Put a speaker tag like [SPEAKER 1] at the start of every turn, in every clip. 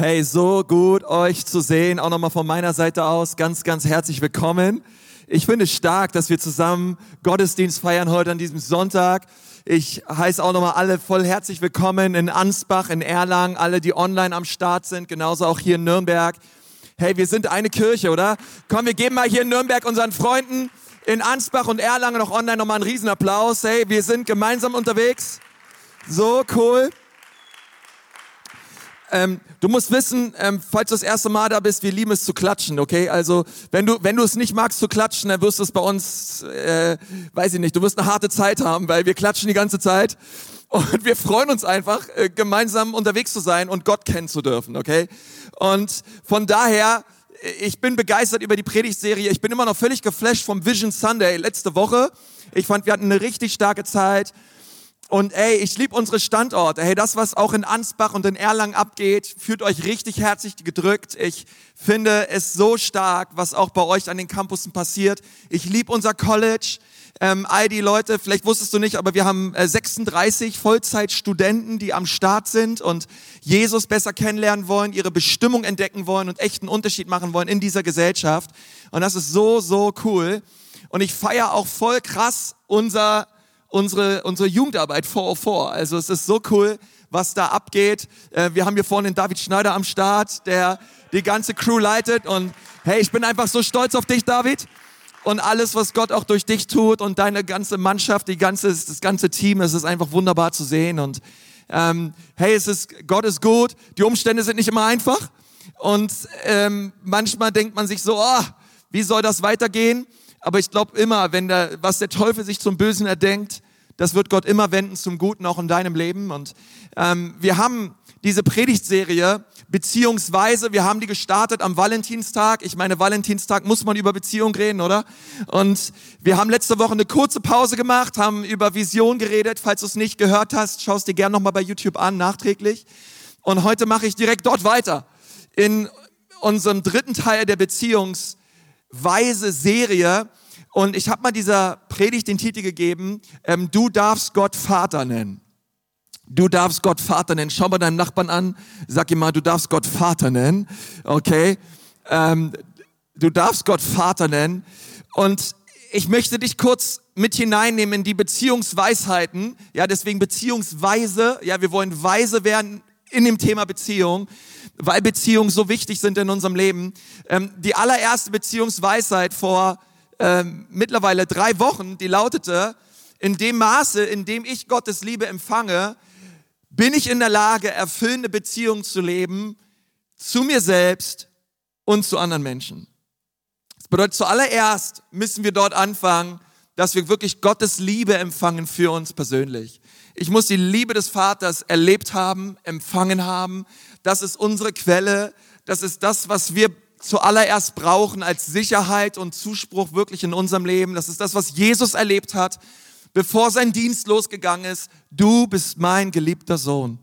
[SPEAKER 1] Hey, so gut euch zu sehen, auch nochmal von meiner Seite aus. Ganz, ganz herzlich willkommen. Ich finde es stark, dass wir zusammen Gottesdienst feiern heute an diesem Sonntag. Ich heiße auch nochmal alle voll herzlich willkommen in Ansbach, in Erlangen, alle, die online am Start sind, genauso auch hier in Nürnberg. Hey, wir sind eine Kirche, oder? Komm, wir geben mal hier in Nürnberg unseren Freunden in Ansbach und Erlangen noch online nochmal einen Riesenapplaus. Hey, wir sind gemeinsam unterwegs. So cool. Ähm, du musst wissen, ähm, falls du das erste Mal da bist, wir lieben es zu klatschen, okay? Also wenn du wenn du es nicht magst zu klatschen, dann wirst du es bei uns, äh, weiß ich nicht, du wirst eine harte Zeit haben, weil wir klatschen die ganze Zeit und wir freuen uns einfach, äh, gemeinsam unterwegs zu sein und Gott kennen zu dürfen, okay? Und von daher, ich bin begeistert über die Predigtserie. Ich bin immer noch völlig geflasht vom Vision Sunday letzte Woche. Ich fand, wir hatten eine richtig starke Zeit. Und ey, ich liebe unsere Standorte. Hey, das, was auch in Ansbach und in Erlangen abgeht, fühlt euch richtig herzlich gedrückt. Ich finde es so stark, was auch bei euch an den Campussen passiert. Ich liebe unser College. Ähm, all die Leute, vielleicht wusstest du nicht, aber wir haben äh, 36 Vollzeitstudenten, die am Start sind und Jesus besser kennenlernen wollen, ihre Bestimmung entdecken wollen und echten Unterschied machen wollen in dieser Gesellschaft. Und das ist so, so cool. Und ich feiere auch voll krass unser unsere, unsere Jugendarbeit 404. Also es ist so cool, was da abgeht. Äh, wir haben hier vorne den David Schneider am Start, der die ganze Crew leitet. Und hey, ich bin einfach so stolz auf dich, David. Und alles, was Gott auch durch dich tut und deine ganze Mannschaft, die ganze, das ganze Team, es ist einfach wunderbar zu sehen. Und ähm, hey, es ist, Gott ist gut. Die Umstände sind nicht immer einfach. Und ähm, manchmal denkt man sich so, oh, wie soll das weitergehen? Aber ich glaube immer, wenn der, was der Teufel sich zum Bösen erdenkt, das wird Gott immer wenden zum Guten auch in deinem Leben. Und ähm, wir haben diese Predigtserie, beziehungsweise wir haben die gestartet am Valentinstag. Ich meine, Valentinstag muss man über Beziehung reden, oder? Und wir haben letzte Woche eine kurze Pause gemacht, haben über Vision geredet. Falls du es nicht gehört hast, schaust dir gerne nochmal bei YouTube an, nachträglich. Und heute mache ich direkt dort weiter. In unserem dritten Teil der Beziehungsweise Serie und ich habe mal dieser Predigt den Titel gegeben, ähm, du darfst Gott Vater nennen. Du darfst Gott Vater nennen. Schau mal deinen Nachbarn an, sag ihm mal, du darfst Gott Vater nennen. Okay? Ähm, du darfst Gott Vater nennen. Und ich möchte dich kurz mit hineinnehmen in die Beziehungsweisheiten. Ja, deswegen Beziehungsweise. Ja, wir wollen weise werden in dem Thema Beziehung, weil Beziehungen so wichtig sind in unserem Leben. Ähm, die allererste Beziehungsweisheit vor äh, mittlerweile drei Wochen, die lautete, in dem Maße, in dem ich Gottes Liebe empfange, bin ich in der Lage, erfüllende Beziehungen zu leben zu mir selbst und zu anderen Menschen. Das bedeutet, zuallererst müssen wir dort anfangen, dass wir wirklich Gottes Liebe empfangen für uns persönlich. Ich muss die Liebe des Vaters erlebt haben, empfangen haben. Das ist unsere Quelle. Das ist das, was wir zuallererst brauchen als Sicherheit und Zuspruch wirklich in unserem Leben. Das ist das, was Jesus erlebt hat, bevor sein Dienst losgegangen ist. Du bist mein geliebter Sohn.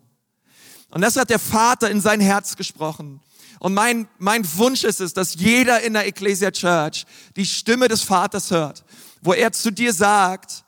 [SPEAKER 1] Und das hat der Vater in sein Herz gesprochen. Und mein, mein Wunsch ist es, dass jeder in der Ecclesia Church die Stimme des Vaters hört, wo er zu dir sagt,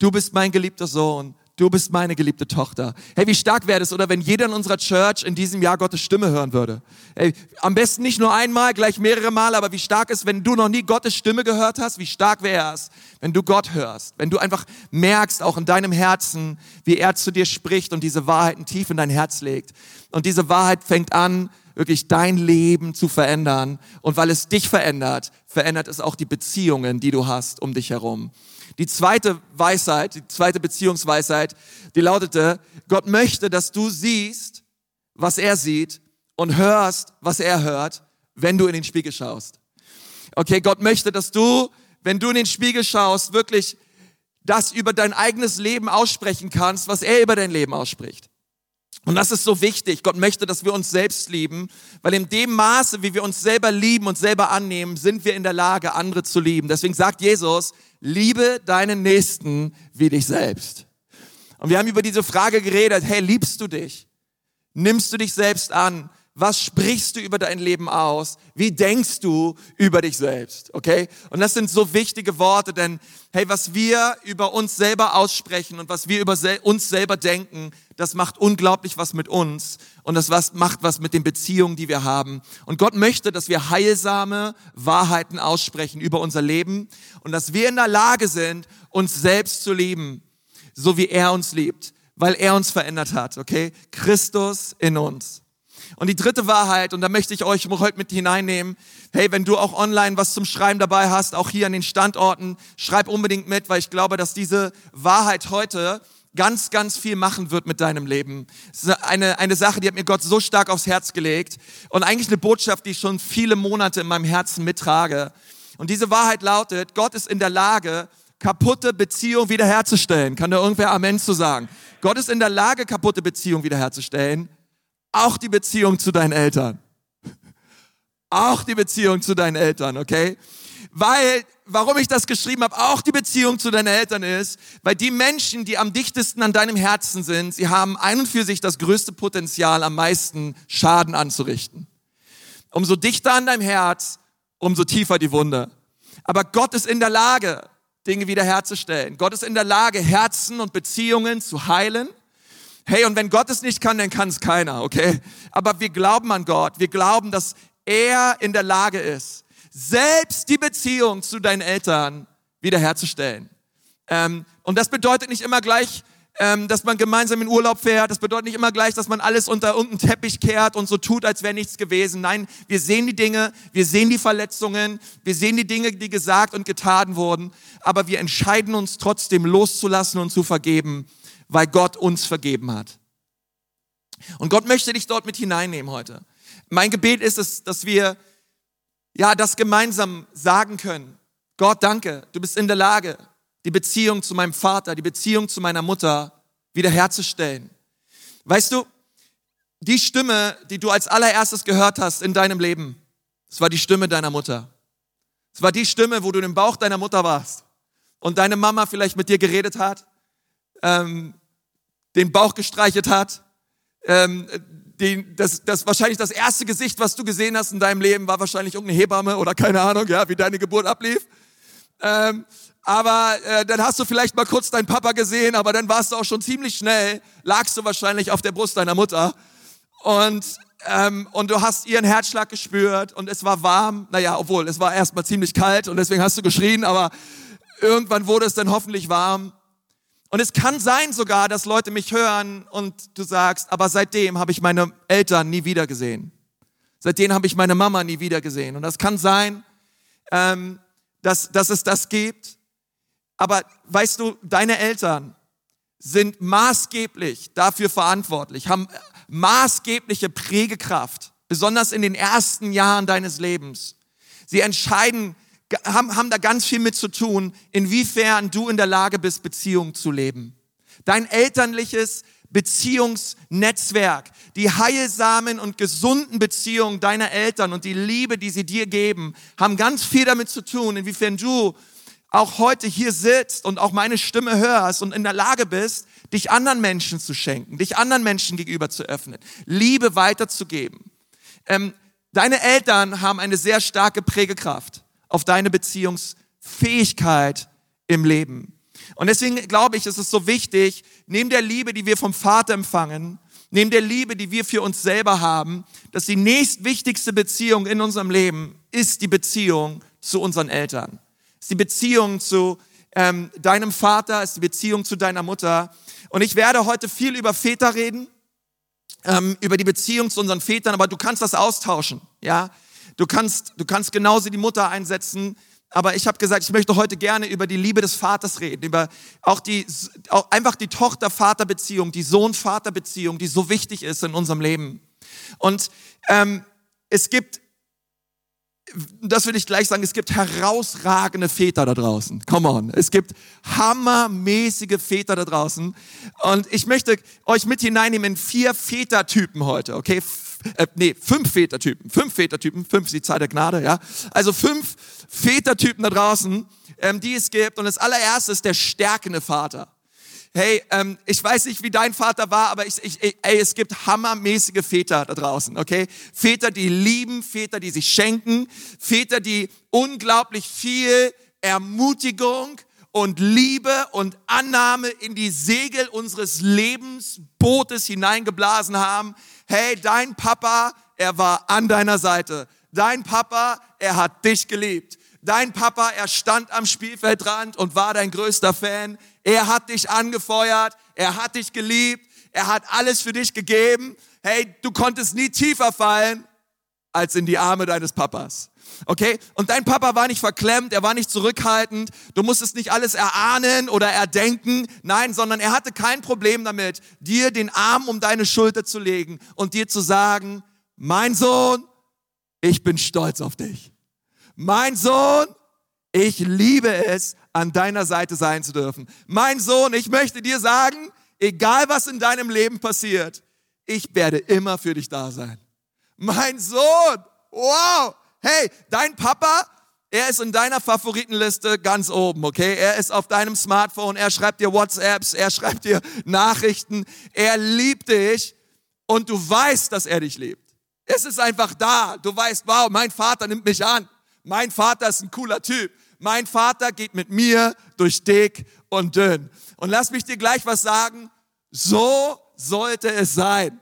[SPEAKER 1] du bist mein geliebter Sohn du bist meine geliebte Tochter. Hey, wie stark wäre es, oder wenn jeder in unserer Church in diesem Jahr Gottes Stimme hören würde? Hey, am besten nicht nur einmal, gleich mehrere Mal, aber wie stark ist, wenn du noch nie Gottes Stimme gehört hast, wie stark wäre es, wenn du Gott hörst, wenn du einfach merkst, auch in deinem Herzen, wie er zu dir spricht und diese Wahrheiten tief in dein Herz legt. Und diese Wahrheit fängt an, wirklich dein Leben zu verändern. Und weil es dich verändert, verändert es auch die Beziehungen, die du hast um dich herum. Die zweite Weisheit, die zweite Beziehungsweisheit, die lautete, Gott möchte, dass du siehst, was er sieht und hörst, was er hört, wenn du in den Spiegel schaust. Okay, Gott möchte, dass du, wenn du in den Spiegel schaust, wirklich das über dein eigenes Leben aussprechen kannst, was er über dein Leben ausspricht. Und das ist so wichtig. Gott möchte, dass wir uns selbst lieben, weil in dem Maße, wie wir uns selber lieben und selber annehmen, sind wir in der Lage, andere zu lieben. Deswegen sagt Jesus, liebe deinen Nächsten wie dich selbst. Und wir haben über diese Frage geredet, hey, liebst du dich? Nimmst du dich selbst an? Was sprichst du über dein Leben aus? Wie denkst du über dich selbst? Okay? Und das sind so wichtige Worte, denn hey, was wir über uns selber aussprechen und was wir über uns selber denken, das macht unglaublich was mit uns und das was, macht was mit den Beziehungen, die wir haben. Und Gott möchte, dass wir heilsame Wahrheiten aussprechen über unser Leben und dass wir in der Lage sind, uns selbst zu lieben, so wie er uns liebt, weil er uns verändert hat, okay? Christus in uns. Und die dritte Wahrheit, und da möchte ich euch heute mit hineinnehmen, hey, wenn du auch online was zum Schreiben dabei hast, auch hier an den Standorten, schreib unbedingt mit, weil ich glaube, dass diese Wahrheit heute ganz, ganz viel machen wird mit deinem Leben. Es ist eine, eine Sache, die hat mir Gott so stark aufs Herz gelegt und eigentlich eine Botschaft, die ich schon viele Monate in meinem Herzen mittrage. Und diese Wahrheit lautet, Gott ist in der Lage, kaputte Beziehungen wiederherzustellen. Kann da irgendwer Amen zu sagen? Gott ist in der Lage, kaputte Beziehungen wiederherzustellen. Auch die Beziehung zu deinen Eltern. Auch die Beziehung zu deinen Eltern, okay? Weil, warum ich das geschrieben habe, auch die Beziehung zu deinen Eltern ist, weil die Menschen, die am dichtesten an deinem Herzen sind, sie haben ein und für sich das größte Potenzial, am meisten Schaden anzurichten. Umso dichter an deinem Herz, umso tiefer die Wunde. Aber Gott ist in der Lage, Dinge wiederherzustellen. Gott ist in der Lage, Herzen und Beziehungen zu heilen Hey, und wenn Gott es nicht kann, dann kann es keiner, okay? Aber wir glauben an Gott. Wir glauben, dass er in der Lage ist, selbst die Beziehung zu deinen Eltern wiederherzustellen. Ähm, und das bedeutet nicht immer gleich, ähm, dass man gemeinsam in Urlaub fährt. Das bedeutet nicht immer gleich, dass man alles unter irgendeinen Teppich kehrt und so tut, als wäre nichts gewesen. Nein, wir sehen die Dinge, wir sehen die Verletzungen, wir sehen die Dinge, die gesagt und getan wurden, aber wir entscheiden uns trotzdem loszulassen und zu vergeben weil Gott uns vergeben hat. Und Gott möchte dich dort mit hineinnehmen heute. Mein Gebet ist es, dass wir ja das gemeinsam sagen können. Gott, danke, du bist in der Lage, die Beziehung zu meinem Vater, die Beziehung zu meiner Mutter wiederherzustellen. Weißt du, die Stimme, die du als allererstes gehört hast in deinem Leben, es war die Stimme deiner Mutter. Es war die Stimme, wo du im Bauch deiner Mutter warst und deine Mama vielleicht mit dir geredet hat, ähm, den Bauch gestreichelt hat. Ähm, den, das, das wahrscheinlich das erste Gesicht, was du gesehen hast in deinem Leben, war wahrscheinlich irgendeine Hebamme oder keine Ahnung, ja, wie deine Geburt ablief. Ähm, aber äh, dann hast du vielleicht mal kurz deinen Papa gesehen, aber dann warst du auch schon ziemlich schnell, lagst du wahrscheinlich auf der Brust deiner Mutter und ähm, und du hast ihren Herzschlag gespürt und es war warm. Naja, obwohl es war erstmal ziemlich kalt und deswegen hast du geschrien, aber irgendwann wurde es dann hoffentlich warm. Und es kann sein sogar, dass Leute mich hören und du sagst, aber seitdem habe ich meine Eltern nie wieder gesehen. Seitdem habe ich meine Mama nie wieder gesehen. Und das kann sein, ähm, dass, dass es das gibt. Aber weißt du, deine Eltern sind maßgeblich dafür verantwortlich, haben maßgebliche Prägekraft, besonders in den ersten Jahren deines Lebens. Sie entscheiden haben, haben da ganz viel mit zu tun, inwiefern du in der Lage bist, Beziehungen zu leben. Dein elterliches Beziehungsnetzwerk, die heilsamen und gesunden Beziehungen deiner Eltern und die Liebe, die sie dir geben, haben ganz viel damit zu tun, inwiefern du auch heute hier sitzt und auch meine Stimme hörst und in der Lage bist, dich anderen Menschen zu schenken, dich anderen Menschen gegenüber zu öffnen, Liebe weiterzugeben. Ähm, deine Eltern haben eine sehr starke Prägekraft auf deine Beziehungsfähigkeit im Leben. Und deswegen glaube ich, ist es so wichtig, neben der Liebe, die wir vom Vater empfangen, neben der Liebe, die wir für uns selber haben, dass die nächstwichtigste Beziehung in unserem Leben ist die Beziehung zu unseren Eltern. Ist die Beziehung zu ähm, deinem Vater, ist die Beziehung zu deiner Mutter. Und ich werde heute viel über Väter reden, ähm, über die Beziehung zu unseren Vätern, aber du kannst das austauschen, ja. Du kannst, du kannst genauso die Mutter einsetzen, aber ich habe gesagt, ich möchte heute gerne über die Liebe des Vaters reden, über auch die, auch einfach die Tochter-Vater-Beziehung, die Sohn-Vater-Beziehung, die so wichtig ist in unserem Leben. Und ähm, es gibt, das will ich gleich sagen, es gibt herausragende Väter da draußen. Come on. Es gibt hammermäßige Väter da draußen. Und ich möchte euch mit hineinnehmen in vier Vätertypen heute, okay? äh, nee, fünf Vätertypen, fünf Vätertypen, fünf ist die Zahl der Gnade, ja. Also fünf Vätertypen da draußen, ähm, die es gibt. Und das allererste ist der stärkende Vater. Hey, ähm, ich weiß nicht, wie dein Vater war, aber ich, ich, ey, es gibt hammermäßige Väter da draußen, okay? Väter, die lieben, Väter, die sich schenken, Väter, die unglaublich viel Ermutigung und Liebe und Annahme in die Segel unseres Lebensbootes hineingeblasen haben. Hey, dein Papa, er war an deiner Seite. Dein Papa, er hat dich geliebt. Dein Papa, er stand am Spielfeldrand und war dein größter Fan. Er hat dich angefeuert, er hat dich geliebt, er hat alles für dich gegeben. Hey, du konntest nie tiefer fallen als in die Arme deines Papas. Okay? Und dein Papa war nicht verklemmt, er war nicht zurückhaltend, du musstest nicht alles erahnen oder erdenken, nein, sondern er hatte kein Problem damit, dir den Arm um deine Schulter zu legen und dir zu sagen, mein Sohn, ich bin stolz auf dich. Mein Sohn, ich liebe es, an deiner Seite sein zu dürfen. Mein Sohn, ich möchte dir sagen, egal was in deinem Leben passiert, ich werde immer für dich da sein. Mein Sohn, wow, hey, dein Papa, er ist in deiner Favoritenliste ganz oben, okay? Er ist auf deinem Smartphone, er schreibt dir WhatsApps, er schreibt dir Nachrichten, er liebt dich und du weißt, dass er dich liebt. Es ist einfach da. Du weißt, wow, mein Vater nimmt mich an. Mein Vater ist ein cooler Typ. Mein Vater geht mit mir durch dick und dünn. Und lass mich dir gleich was sagen. So sollte es sein.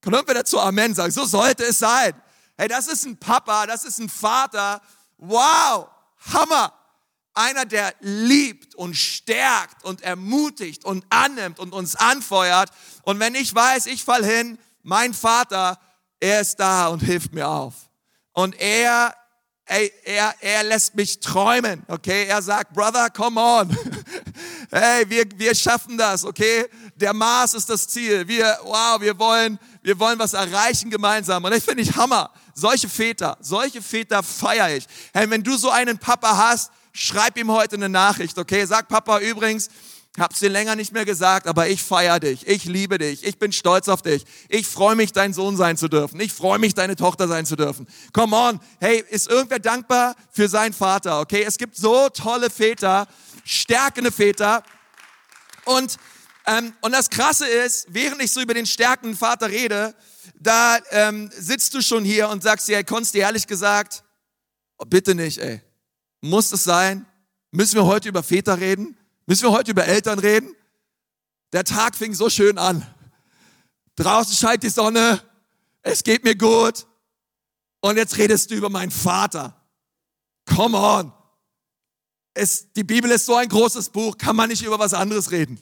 [SPEAKER 1] Können wir dazu Amen sagen? So sollte es sein. Hey, das ist ein Papa, das ist ein Vater. Wow, Hammer. Einer, der liebt und stärkt und ermutigt und annimmt und uns anfeuert. Und wenn ich weiß, ich fall hin, mein Vater er ist da und hilft mir auf. Und er, ey, er, er lässt mich träumen, okay? Er sagt, Brother, come on. hey, wir, wir schaffen das, okay? Der Mars ist das Ziel. Wir, wow, wir wollen, wir wollen was erreichen gemeinsam. Und ich finde ich Hammer. Solche Väter, solche Väter feiere ich. Hey, wenn du so einen Papa hast, schreib ihm heute eine Nachricht, okay? Sag Papa übrigens, Hab's dir länger nicht mehr gesagt, aber ich feier dich. Ich liebe dich. Ich bin stolz auf dich. Ich freue mich, dein Sohn sein zu dürfen. Ich freue mich, deine Tochter sein zu dürfen. Come on. Hey, ist irgendwer dankbar für seinen Vater? Okay, es gibt so tolle Väter, stärkende Väter. Und, ähm, und das Krasse ist, während ich so über den stärkenden Vater rede, da ähm, sitzt du schon hier und sagst dir, hey, konntest dir ehrlich gesagt, oh, bitte nicht, ey. Muss es sein? Müssen wir heute über Väter reden? Müssen wir heute über Eltern reden? Der Tag fing so schön an. Draußen scheint die Sonne, es geht mir gut. Und jetzt redest du über meinen Vater. Come on. Es, die Bibel ist so ein großes Buch, kann man nicht über was anderes reden.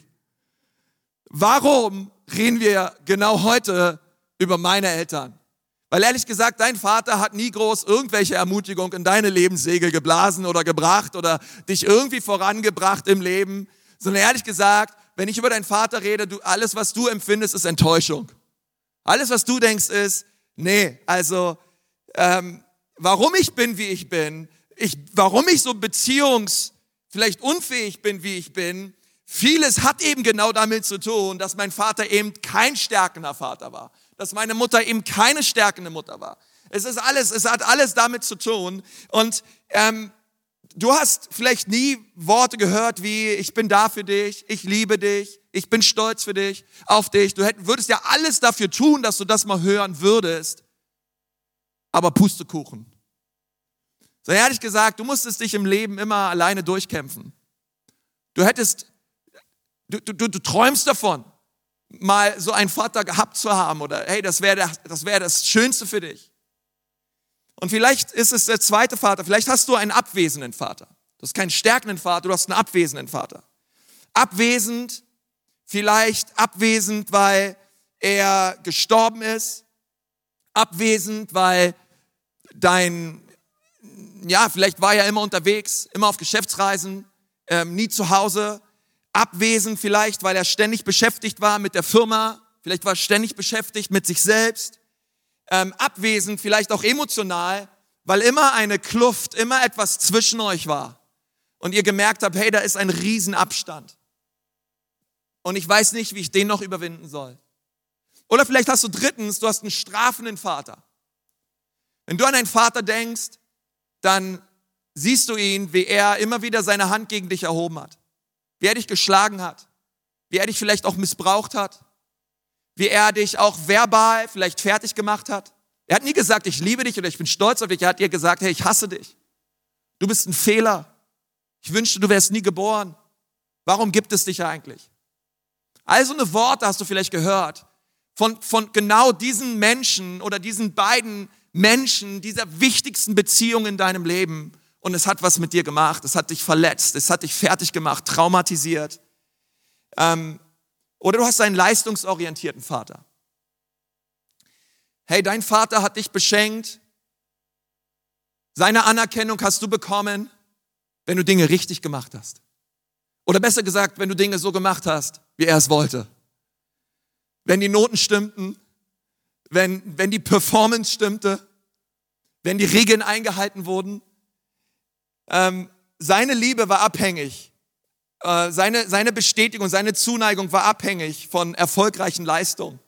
[SPEAKER 1] Warum reden wir genau heute über meine Eltern? Weil ehrlich gesagt, dein Vater hat nie groß irgendwelche Ermutigung in deine Lebenssegel geblasen oder gebracht oder dich irgendwie vorangebracht im Leben, sondern ehrlich gesagt, wenn ich über deinen Vater rede, du, alles, was du empfindest, ist Enttäuschung. Alles, was du denkst, ist, nee, also, ähm, warum ich bin, wie ich bin, ich, warum ich so beziehungs, vielleicht unfähig bin, wie ich bin, vieles hat eben genau damit zu tun, dass mein Vater eben kein stärkender Vater war dass meine Mutter eben keine stärkende Mutter war. Es ist alles, es hat alles damit zu tun. Und ähm, du hast vielleicht nie Worte gehört wie, ich bin da für dich, ich liebe dich, ich bin stolz für dich, auf dich. Du hätt, würdest ja alles dafür tun, dass du das mal hören würdest. Aber Pustekuchen. So ehrlich gesagt, du musstest dich im Leben immer alleine durchkämpfen. Du hättest, du, du, du träumst davon mal so einen Vater gehabt zu haben oder hey, das wäre das, das, wär das Schönste für dich. Und vielleicht ist es der zweite Vater, vielleicht hast du einen abwesenden Vater. Du hast keinen stärkenden Vater, du hast einen abwesenden Vater. Abwesend, vielleicht abwesend, weil er gestorben ist. Abwesend, weil dein, ja, vielleicht war er immer unterwegs, immer auf Geschäftsreisen, ähm, nie zu Hause abwesend vielleicht, weil er ständig beschäftigt war mit der Firma, vielleicht war er ständig beschäftigt mit sich selbst, ähm, abwesend vielleicht auch emotional, weil immer eine Kluft, immer etwas zwischen euch war und ihr gemerkt habt, hey, da ist ein Riesenabstand und ich weiß nicht, wie ich den noch überwinden soll. Oder vielleicht hast du drittens, du hast einen strafenden Vater. Wenn du an einen Vater denkst, dann siehst du ihn, wie er immer wieder seine Hand gegen dich erhoben hat wie er dich geschlagen hat, wie er dich vielleicht auch missbraucht hat, wie er dich auch verbal vielleicht fertig gemacht hat. Er hat nie gesagt, ich liebe dich oder ich bin stolz auf dich. Er hat dir gesagt, hey, ich hasse dich. Du bist ein Fehler. Ich wünschte, du wärst nie geboren. Warum gibt es dich eigentlich? Also eine Worte hast du vielleicht gehört von, von genau diesen Menschen oder diesen beiden Menschen, dieser wichtigsten Beziehung in deinem Leben. Und es hat was mit dir gemacht. Es hat dich verletzt. Es hat dich fertig gemacht, traumatisiert. Ähm, oder du hast einen leistungsorientierten Vater. Hey, dein Vater hat dich beschenkt. Seine Anerkennung hast du bekommen, wenn du Dinge richtig gemacht hast. Oder besser gesagt, wenn du Dinge so gemacht hast, wie er es wollte. Wenn die Noten stimmten, wenn, wenn die Performance stimmte, wenn die Regeln eingehalten wurden. Ähm, seine Liebe war abhängig äh, seine, seine Bestätigung, seine Zuneigung war abhängig von erfolgreichen Leistungen.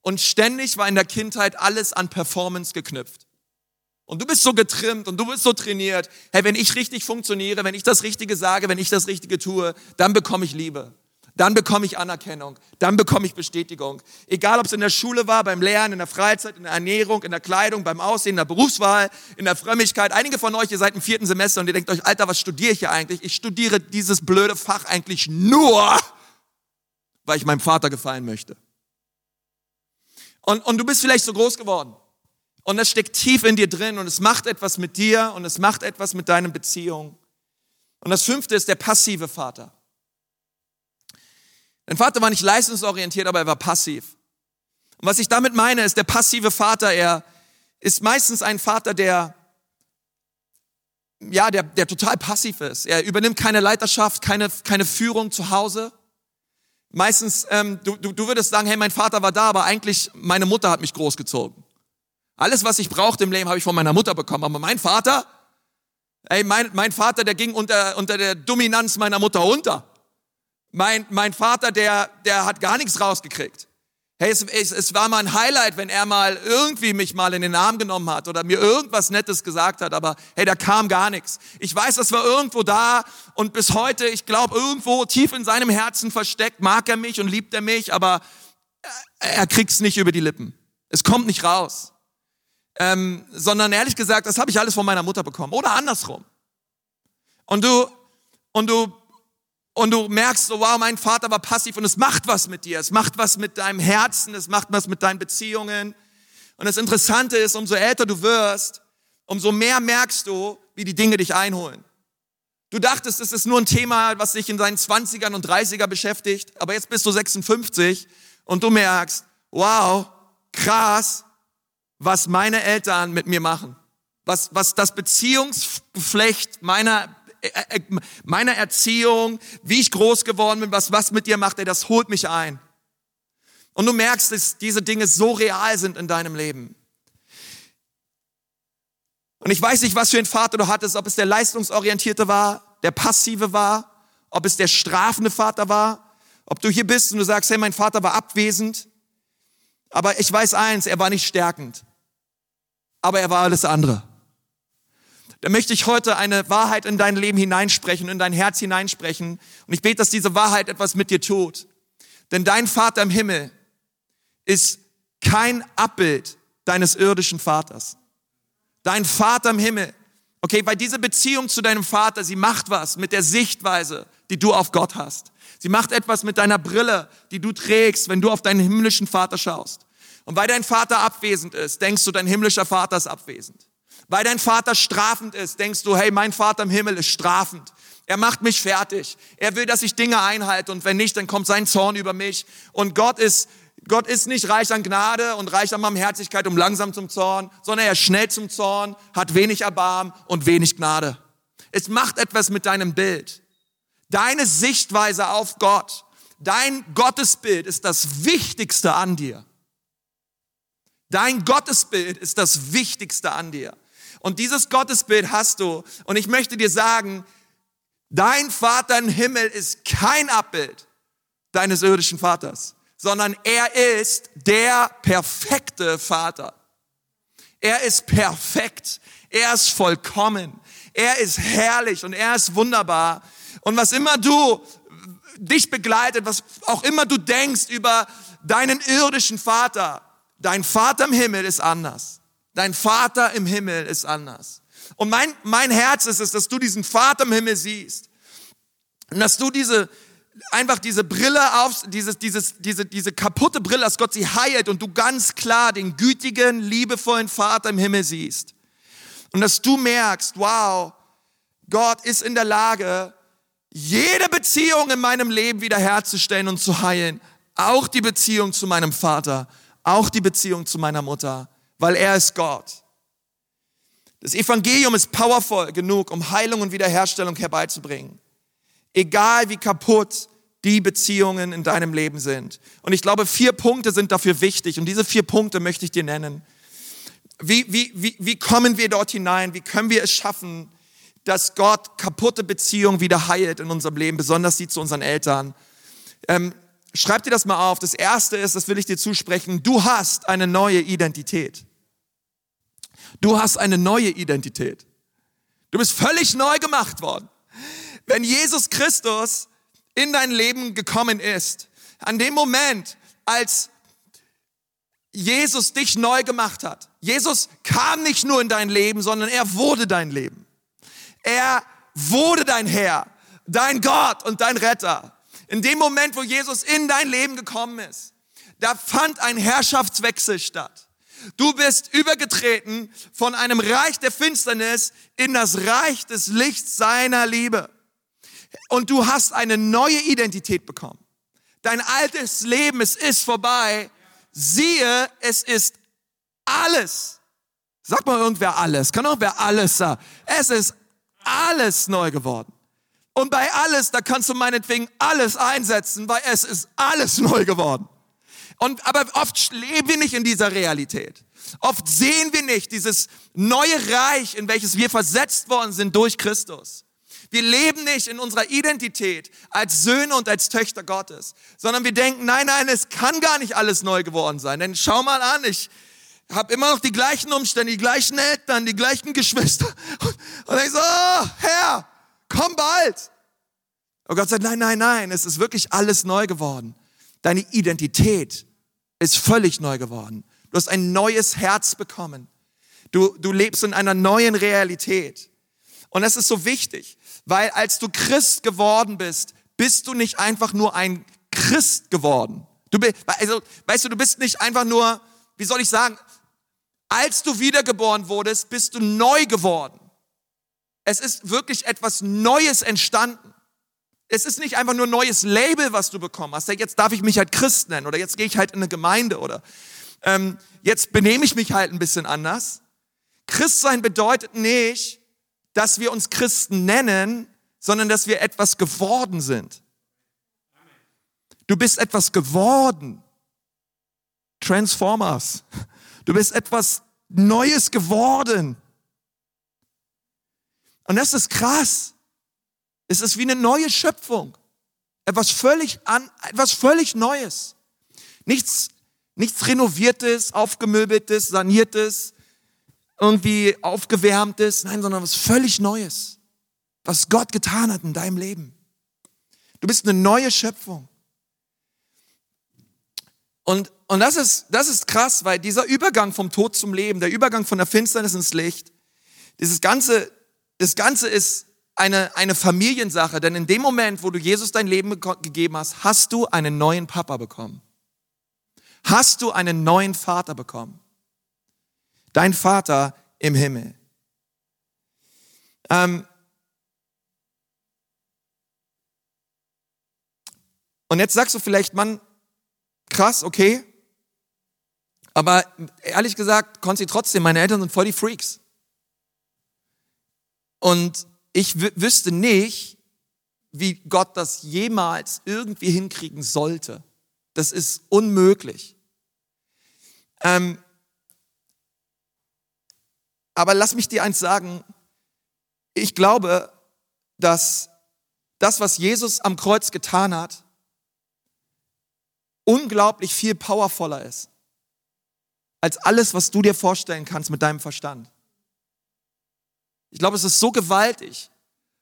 [SPEAKER 1] Und ständig war in der Kindheit alles an Performance geknüpft. Und du bist so getrimmt und du bist so trainiert. Hey, wenn ich richtig funktioniere, wenn ich das Richtige sage, wenn ich das Richtige tue, dann bekomme ich Liebe. Dann bekomme ich Anerkennung, dann bekomme ich Bestätigung. Egal, ob es in der Schule war, beim Lernen, in der Freizeit, in der Ernährung, in der Kleidung, beim Aussehen, in der Berufswahl, in der Frömmigkeit. Einige von euch, ihr seid im vierten Semester und ihr denkt euch, Alter, was studiere ich hier eigentlich? Ich studiere dieses blöde Fach eigentlich nur, weil ich meinem Vater gefallen möchte. Und, und du bist vielleicht so groß geworden. Und das steckt tief in dir drin und es macht etwas mit dir und es macht etwas mit deinen Beziehungen. Und das fünfte ist der passive Vater. Dein Vater war nicht leistungsorientiert, aber er war passiv. Und was ich damit meine, ist der passive Vater, er ist meistens ein Vater, der, ja, der, der total passiv ist. Er übernimmt keine Leiterschaft, keine, keine Führung zu Hause. Meistens, ähm, du, du, du würdest sagen, hey, mein Vater war da, aber eigentlich meine Mutter hat mich großgezogen. Alles, was ich brauchte im Leben, habe ich von meiner Mutter bekommen. Aber mein Vater, ey, mein, mein Vater, der ging unter, unter der Dominanz meiner Mutter unter. Mein, mein Vater, der, der hat gar nichts rausgekriegt. Hey, es, es, es war mal ein Highlight, wenn er mal irgendwie mich mal in den Arm genommen hat oder mir irgendwas Nettes gesagt hat, aber hey, da kam gar nichts. Ich weiß, das war irgendwo da und bis heute, ich glaube, irgendwo tief in seinem Herzen versteckt, mag er mich und liebt er mich, aber er kriegt's nicht über die Lippen. Es kommt nicht raus. Ähm, sondern ehrlich gesagt, das habe ich alles von meiner Mutter bekommen oder andersrum. Und du, und du und du merkst so, wow, mein Vater war passiv und es macht was mit dir, es macht was mit deinem Herzen, es macht was mit deinen Beziehungen. Und das Interessante ist, umso älter du wirst, umso mehr merkst du, wie die Dinge dich einholen. Du dachtest, es ist nur ein Thema, was dich in deinen 20ern und 30er beschäftigt, aber jetzt bist du 56 und du merkst, wow, krass, was meine Eltern mit mir machen. Was, was das Beziehungsgeflecht meiner meiner Erziehung, wie ich groß geworden bin, was was mit dir macht, ey, das holt mich ein. Und du merkst, dass diese Dinge so real sind in deinem Leben. Und ich weiß nicht, was für ein Vater du hattest, ob es der leistungsorientierte war, der passive war, ob es der strafende Vater war, ob du hier bist und du sagst, hey, mein Vater war abwesend. Aber ich weiß eins, er war nicht stärkend. Aber er war alles andere da möchte ich heute eine Wahrheit in dein Leben hineinsprechen, in dein Herz hineinsprechen. Und ich bete, dass diese Wahrheit etwas mit dir tut. Denn dein Vater im Himmel ist kein Abbild deines irdischen Vaters. Dein Vater im Himmel, okay, weil diese Beziehung zu deinem Vater, sie macht was mit der Sichtweise, die du auf Gott hast. Sie macht etwas mit deiner Brille, die du trägst, wenn du auf deinen himmlischen Vater schaust. Und weil dein Vater abwesend ist, denkst du, dein himmlischer Vater ist abwesend. Weil dein Vater strafend ist, denkst du, hey, mein Vater im Himmel ist strafend. Er macht mich fertig. Er will, dass ich Dinge einhalte und wenn nicht, dann kommt sein Zorn über mich. Und Gott ist, Gott ist nicht reich an Gnade und reich an Barmherzigkeit, um langsam zum Zorn, sondern er ist schnell zum Zorn, hat wenig Erbarm und wenig Gnade. Es macht etwas mit deinem Bild. Deine Sichtweise auf Gott, dein Gottesbild ist das Wichtigste an dir. Dein Gottesbild ist das Wichtigste an dir. Und dieses Gottesbild hast du. Und ich möchte dir sagen, dein Vater im Himmel ist kein Abbild deines irdischen Vaters, sondern er ist der perfekte Vater. Er ist perfekt. Er ist vollkommen. Er ist herrlich und er ist wunderbar. Und was immer du dich begleitet, was auch immer du denkst über deinen irdischen Vater. Dein Vater im Himmel ist anders. Dein Vater im Himmel ist anders. Und mein, mein Herz ist es, dass du diesen Vater im Himmel siehst. Und dass du diese, einfach diese Brille auf, dieses, dieses, diese, diese kaputte Brille, dass Gott sie heilt und du ganz klar den gütigen, liebevollen Vater im Himmel siehst. Und dass du merkst, wow, Gott ist in der Lage, jede Beziehung in meinem Leben wiederherzustellen und zu heilen. Auch die Beziehung zu meinem Vater, auch die Beziehung zu meiner Mutter, weil er ist Gott. Das Evangelium ist powerful genug, um Heilung und Wiederherstellung herbeizubringen. Egal wie kaputt die Beziehungen in deinem Leben sind. Und ich glaube, vier Punkte sind dafür wichtig und diese vier Punkte möchte ich dir nennen. Wie, wie, wie, wie kommen wir dort hinein? Wie können wir es schaffen, dass Gott kaputte Beziehungen wieder heilt in unserem Leben, besonders die zu unseren Eltern? Ähm, schreib dir das mal auf. Das erste ist, das will ich dir zusprechen, du hast eine neue Identität. Du hast eine neue Identität. Du bist völlig neu gemacht worden. Wenn Jesus Christus in dein Leben gekommen ist, an dem Moment, als Jesus dich neu gemacht hat. Jesus kam nicht nur in dein Leben, sondern er wurde dein Leben. Er wurde dein Herr, dein Gott und dein Retter. In dem Moment, wo Jesus in dein Leben gekommen ist, da fand ein Herrschaftswechsel statt. Du bist übergetreten von einem Reich der Finsternis in das Reich des Lichts seiner Liebe. Und du hast eine neue Identität bekommen. Dein altes Leben, es ist vorbei. Siehe, es ist alles. Sag mal irgendwer alles. Kann auch wer alles sagen. Es ist alles neu geworden. Und bei alles, da kannst du meinetwegen alles einsetzen, weil es ist alles neu geworden. Und, aber oft leben wir nicht in dieser Realität. Oft sehen wir nicht dieses neue Reich, in welches wir versetzt worden sind durch Christus. Wir leben nicht in unserer Identität als Söhne und als Töchter Gottes, sondern wir denken, nein, nein, es kann gar nicht alles neu geworden sein. Denn schau mal an, ich habe immer noch die gleichen Umstände, die gleichen Eltern, die gleichen Geschwister. Und, ich so, oh, Herr, komm bald. Und Gott sagt, nein, nein, nein, es ist wirklich alles neu geworden. Deine Identität ist völlig neu geworden. Du hast ein neues Herz bekommen. Du, du lebst in einer neuen Realität. Und das ist so wichtig. Weil als du Christ geworden bist, bist du nicht einfach nur ein Christ geworden. Du bist, also, weißt du, du bist nicht einfach nur, wie soll ich sagen, als du wiedergeboren wurdest, bist du neu geworden. Es ist wirklich etwas Neues entstanden. Es ist nicht einfach nur ein neues Label, was du bekommen hast. Jetzt darf ich mich halt Christ nennen oder jetzt gehe ich halt in eine Gemeinde oder ähm, jetzt benehme ich mich halt ein bisschen anders. Christsein bedeutet nicht, dass wir uns Christen nennen, sondern dass wir etwas geworden sind. Du bist etwas geworden. Transformers. Du bist etwas Neues geworden. Und das ist krass. Es ist wie eine neue Schöpfung. Etwas völlig an, etwas völlig Neues. Nichts, nichts renoviertes, aufgemöbeltes, saniertes, irgendwie aufgewärmtes, nein, sondern was völlig Neues, was Gott getan hat in deinem Leben. Du bist eine neue Schöpfung. Und, und das, ist, das ist krass, weil dieser Übergang vom Tod zum Leben, der Übergang von der Finsternis ins Licht, dieses Ganze, das Ganze ist eine, eine Familiensache, denn in dem Moment, wo du Jesus dein Leben gegeben hast, hast du einen neuen Papa bekommen. Hast du einen neuen Vater bekommen dein Vater im Himmel. Ähm und jetzt sagst du vielleicht, Mann, krass, okay. Aber ehrlich gesagt, Konzi, trotzdem, meine Eltern sind voll die Freaks. Und ich wüsste nicht, wie Gott das jemals irgendwie hinkriegen sollte. Das ist unmöglich. Ähm, aber lass mich dir eins sagen. Ich glaube, dass das, was Jesus am Kreuz getan hat, unglaublich viel powervoller ist als alles, was du dir vorstellen kannst mit deinem Verstand. Ich glaube, es ist so gewaltig.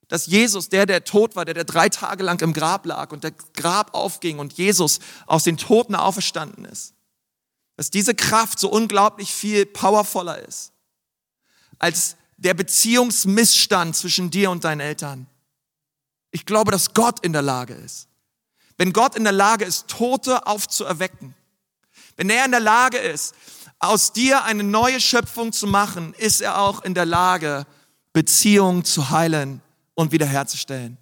[SPEAKER 1] dass Jesus, der, der tot war, der, der drei Tage lang im Grab lag und der Grab aufging und Jesus aus den Toten auferstanden ist, dass diese Kraft so unglaublich viel powervoller ist als der Beziehungsmissstand zwischen dir und deinen Eltern. Ich glaube, dass Gott in der Lage ist. Wenn Gott in der Lage ist, Tote aufzuerwecken, wenn er in der Lage ist, aus dir eine neue Schöpfung zu machen, ist er auch in der Lage, Beziehungen zu heilen und wiederherzustellen.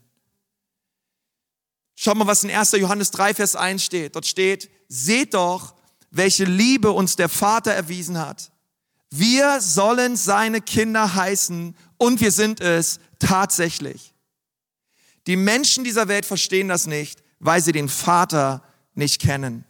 [SPEAKER 1] Schau mal, was in 1. Johannes 3, Vers 1 steht. Dort steht, seht doch, welche Liebe uns der Vater erwiesen hat. Wir sollen seine Kinder heißen und wir sind es tatsächlich. Die Menschen dieser Welt verstehen das nicht, weil sie den Vater nicht kennen.